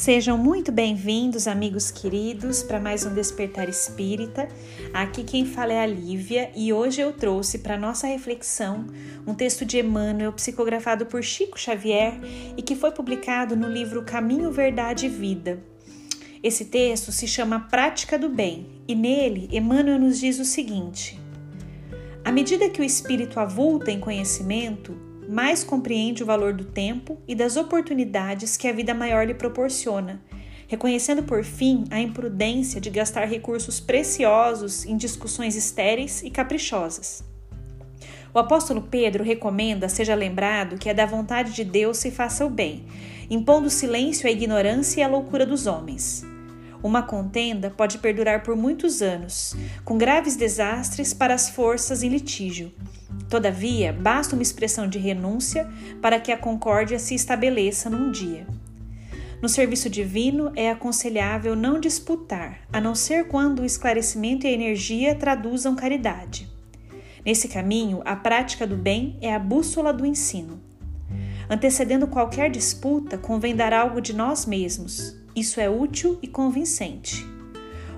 Sejam muito bem-vindos, amigos queridos, para mais um Despertar Espírita. Aqui quem fala é a Lívia e hoje eu trouxe para nossa reflexão um texto de Emmanuel psicografado por Chico Xavier e que foi publicado no livro Caminho, Verdade e Vida. Esse texto se chama Prática do Bem e nele Emmanuel nos diz o seguinte: À medida que o espírito avulta em conhecimento, mais compreende o valor do tempo e das oportunidades que a vida maior lhe proporciona, reconhecendo por fim a imprudência de gastar recursos preciosos em discussões estéreis e caprichosas. O apóstolo Pedro recomenda seja lembrado que é da vontade de Deus se faça o bem, impondo silêncio à ignorância e à loucura dos homens. Uma contenda pode perdurar por muitos anos, com graves desastres para as forças em litígio, Todavia, basta uma expressão de renúncia para que a concórdia se estabeleça num dia. No serviço divino é aconselhável não disputar, a não ser quando o esclarecimento e a energia traduzam caridade. Nesse caminho, a prática do bem é a bússola do ensino. Antecedendo qualquer disputa, convém dar algo de nós mesmos. Isso é útil e convincente.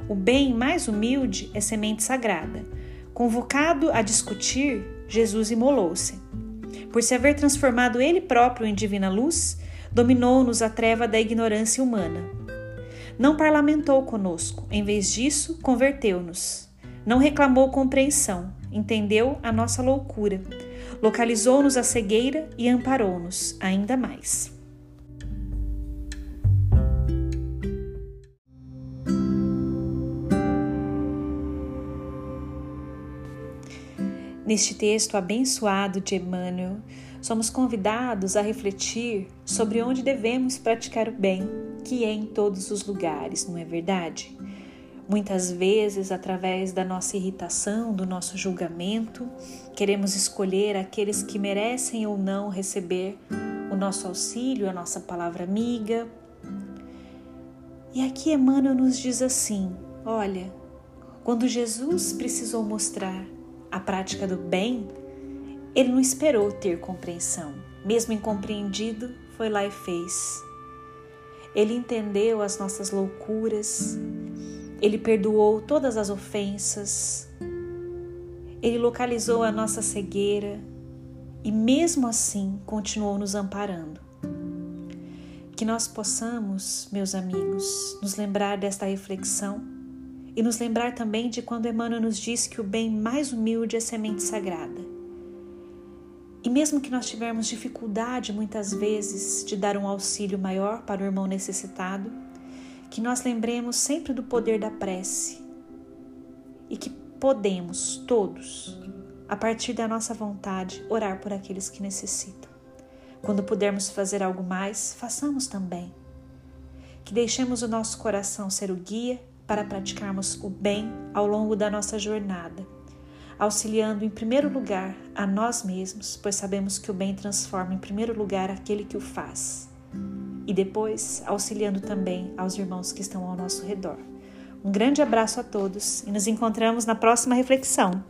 O bem mais humilde é semente sagrada. Convocado a discutir, Jesus imolou-se. Por se haver transformado ele próprio em divina luz, dominou-nos a treva da ignorância humana. Não parlamentou conosco, em vez disso, converteu-nos. Não reclamou compreensão, entendeu a nossa loucura, localizou-nos a cegueira e amparou-nos ainda mais. Neste texto abençoado de Emmanuel, somos convidados a refletir sobre onde devemos praticar o bem, que é em todos os lugares, não é verdade? Muitas vezes, através da nossa irritação, do nosso julgamento, queremos escolher aqueles que merecem ou não receber o nosso auxílio, a nossa palavra amiga. E aqui Emmanuel nos diz assim: olha, quando Jesus precisou mostrar a prática do bem, ele não esperou ter compreensão. Mesmo incompreendido, foi lá e fez. Ele entendeu as nossas loucuras, ele perdoou todas as ofensas, ele localizou a nossa cegueira e, mesmo assim, continuou nos amparando. Que nós possamos, meus amigos, nos lembrar desta reflexão e nos lembrar também de quando Emmanuel nos diz que o bem mais humilde é semente sagrada. E mesmo que nós tivermos dificuldade muitas vezes de dar um auxílio maior para o irmão necessitado, que nós lembremos sempre do poder da prece e que podemos todos, a partir da nossa vontade, orar por aqueles que necessitam. Quando pudermos fazer algo mais, façamos também. Que deixemos o nosso coração ser o guia para praticarmos o bem ao longo da nossa jornada, auxiliando em primeiro lugar a nós mesmos, pois sabemos que o bem transforma em primeiro lugar aquele que o faz, e depois auxiliando também aos irmãos que estão ao nosso redor. Um grande abraço a todos e nos encontramos na próxima reflexão.